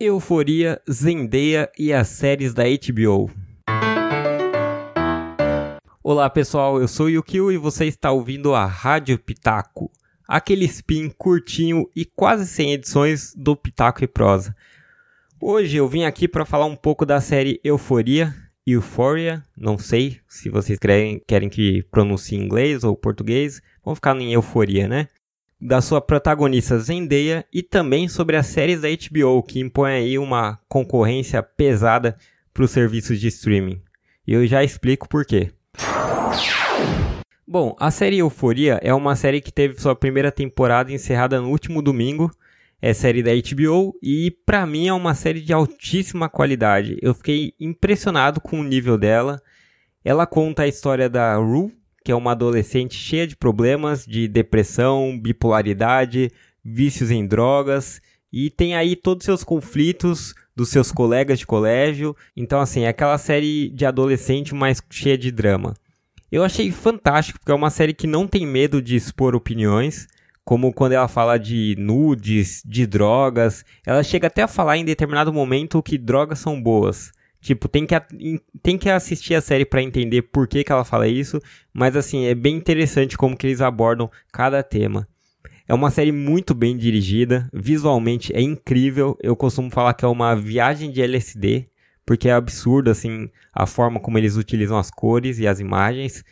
Euforia, Zendaya e as séries da HBO. Olá pessoal, eu sou Yukio e você está ouvindo a Rádio Pitaco, aquele spin curtinho e quase sem edições do Pitaco e Prosa. Hoje eu vim aqui para falar um pouco da série Euforia, Euphoria, não sei se vocês querem, querem que pronuncie em inglês ou português, vamos ficar em Euforia, né? Da sua protagonista Zendaya e também sobre as séries da HBO que impõe aí uma concorrência pesada para os serviços de streaming. E eu já explico por quê. Bom, a série Euforia é uma série que teve sua primeira temporada encerrada no último domingo. É série da HBO e para mim é uma série de altíssima qualidade. Eu fiquei impressionado com o nível dela. Ela conta a história da Rue, que é uma adolescente cheia de problemas de depressão, bipolaridade, vícios em drogas e tem aí todos os seus conflitos dos seus colegas de colégio. Então, assim, é aquela série de adolescente, mas cheia de drama. Eu achei fantástico, porque é uma série que não tem medo de expor opiniões, como quando ela fala de nudes, de drogas. Ela chega até a falar em determinado momento que drogas são boas. Tipo, tem que, tem que assistir a série para entender por que, que ela fala isso, mas assim, é bem interessante como que eles abordam cada tema. É uma série muito bem dirigida, visualmente é incrível. Eu costumo falar que é uma viagem de LSD, porque é absurdo assim a forma como eles utilizam as cores e as imagens.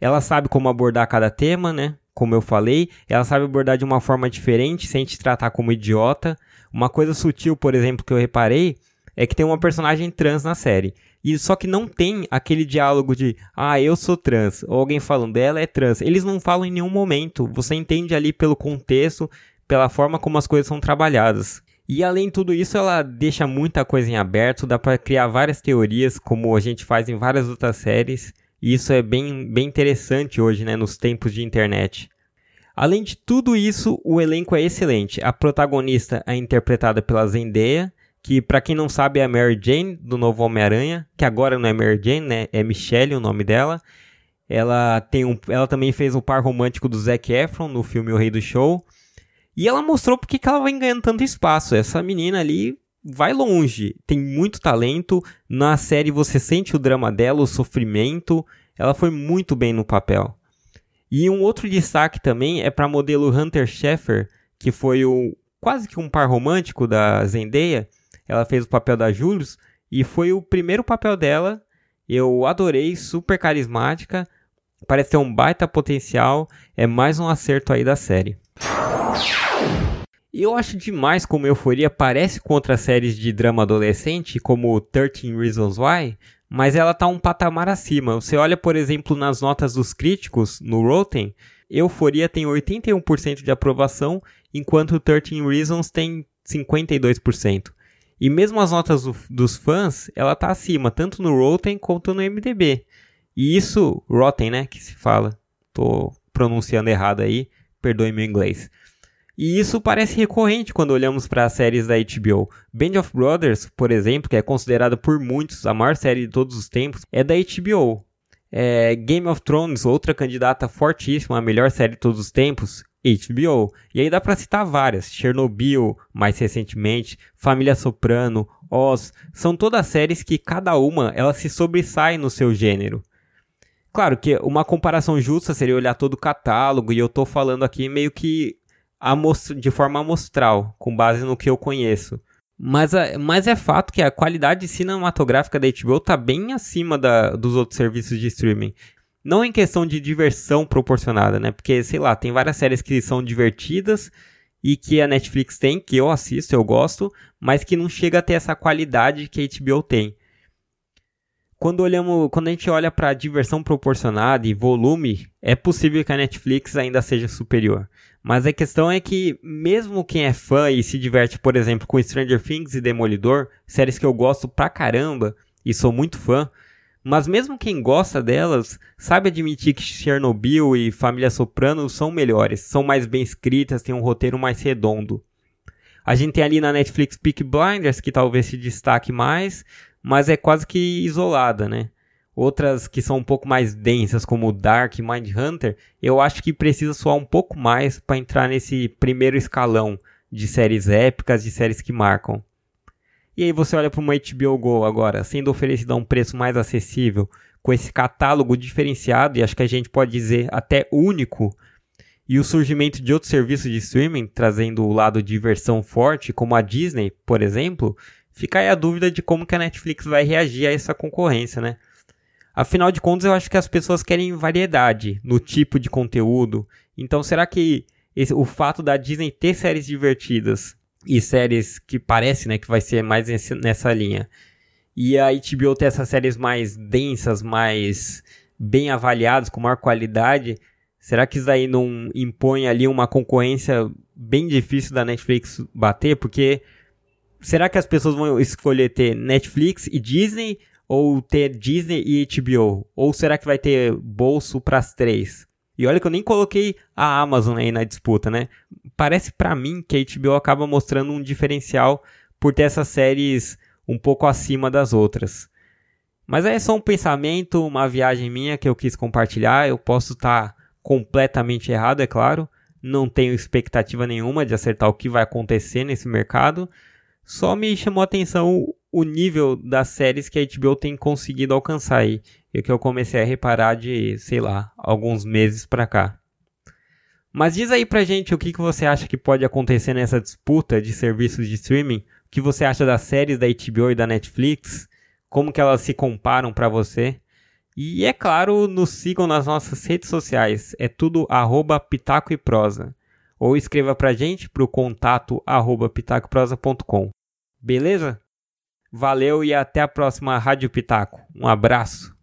Ela sabe como abordar cada tema, né? Como eu falei, ela sabe abordar de uma forma diferente, sem te tratar como idiota. Uma coisa sutil, por exemplo, que eu reparei é que tem uma personagem trans na série. E só que não tem aquele diálogo de ah, eu sou trans, ou alguém falando dela é trans. Eles não falam em nenhum momento. Você entende ali pelo contexto, pela forma como as coisas são trabalhadas. E além de tudo isso, ela deixa muita coisa em aberto, dá para criar várias teorias, como a gente faz em várias outras séries. E isso é bem, bem interessante hoje, né, nos tempos de internet. Além de tudo isso, o elenco é excelente. A protagonista é interpretada pela Zendaya, que para quem não sabe é a Mary Jane do novo Homem-Aranha, que agora não é Mary Jane, né? É Michelle o nome dela. Ela tem um, ela também fez o par romântico do Zac Efron no filme O Rei do Show. E ela mostrou porque que ela vem ganhando tanto espaço. Essa menina ali vai longe, tem muito talento. Na série você sente o drama dela, o sofrimento. Ela foi muito bem no papel. E um outro destaque também é para modelo Hunter Schaeffer, que foi o quase que um par romântico da Zendaya ela fez o papel da Julius e foi o primeiro papel dela. Eu adorei, super carismática, parece ter um baita potencial, é mais um acerto aí da série. E eu acho demais como Euforia parece com outras séries de drama adolescente, como 13 Reasons Why, mas ela tá um patamar acima. Você olha, por exemplo, nas notas dos críticos no Rotten, Euforia tem 81% de aprovação, enquanto 13 Reasons tem 52%. E mesmo as notas do, dos fãs, ela tá acima, tanto no Rotten quanto no MDB. E isso, Rotten, né, que se fala. Tô pronunciando errado aí, perdoe meu inglês. E isso parece recorrente quando olhamos para as séries da HBO. Band of Brothers, por exemplo, que é considerada por muitos a maior série de todos os tempos, é da HBO. É, Game of Thrones, outra candidata fortíssima a melhor série de todos os tempos, HBO. E aí dá para citar várias: Chernobyl, mais recentemente, Família Soprano, Oz, são todas séries que cada uma ela se sobressai no seu gênero. Claro que uma comparação justa seria olhar todo o catálogo, e eu estou falando aqui meio que de forma amostral, com base no que eu conheço. Mas, mas é fato que a qualidade cinematográfica da HBO está bem acima da, dos outros serviços de streaming. Não em questão de diversão proporcionada, né? Porque, sei lá, tem várias séries que são divertidas e que a Netflix tem, que eu assisto, eu gosto, mas que não chega a ter essa qualidade que a HBO tem. Quando, olhamos, quando a gente olha para diversão proporcionada e volume, é possível que a Netflix ainda seja superior. Mas a questão é que, mesmo quem é fã e se diverte, por exemplo, com Stranger Things e Demolidor, séries que eu gosto pra caramba e sou muito fã, mas mesmo quem gosta delas sabe admitir que Chernobyl e Família Soprano são melhores, são mais bem escritas, têm um roteiro mais redondo. A gente tem ali na Netflix Peak Blinders, que talvez se destaque mais, mas é quase que isolada, né? Outras que são um pouco mais densas, como Dark e Mindhunter, eu acho que precisa soar um pouco mais para entrar nesse primeiro escalão de séries épicas, de séries que marcam. E aí você olha para uma HBO Go agora, sendo oferecida a um preço mais acessível, com esse catálogo diferenciado e acho que a gente pode dizer até único, e o surgimento de outros serviços de streaming, trazendo o lado de diversão forte, como a Disney, por exemplo, fica aí a dúvida de como que a Netflix vai reagir a essa concorrência, né? Afinal de contas, eu acho que as pessoas querem variedade no tipo de conteúdo. Então, será que esse, o fato da Disney ter séries divertidas e séries que parece, né, que vai ser mais nessa linha, e a HBO ter essas séries mais densas, mais bem avaliadas, com maior qualidade, será que isso aí não impõe ali uma concorrência bem difícil da Netflix bater? Porque será que as pessoas vão escolher ter Netflix e Disney ou ter Disney e HBO? Ou será que vai ter bolso para as três? E olha que eu nem coloquei a Amazon aí na disputa, né? Parece para mim que a HBO acaba mostrando um diferencial por ter essas séries um pouco acima das outras. Mas é só um pensamento, uma viagem minha que eu quis compartilhar. Eu posso estar completamente errado, é claro. Não tenho expectativa nenhuma de acertar o que vai acontecer nesse mercado. Só me chamou a atenção o nível das séries que a HBO tem conseguido alcançar aí. E que eu comecei a reparar de, sei lá, alguns meses pra cá. Mas diz aí pra gente o que, que você acha que pode acontecer nessa disputa de serviços de streaming. O que você acha das séries da HBO e da Netflix? Como que elas se comparam para você? E é claro, nos sigam nas nossas redes sociais. É tudo arroba Pitaco e Prosa. Ou escreva pra gente pro contato arroba pitacoprosa.com. Beleza? Valeu e até a próxima Rádio Pitaco. Um abraço.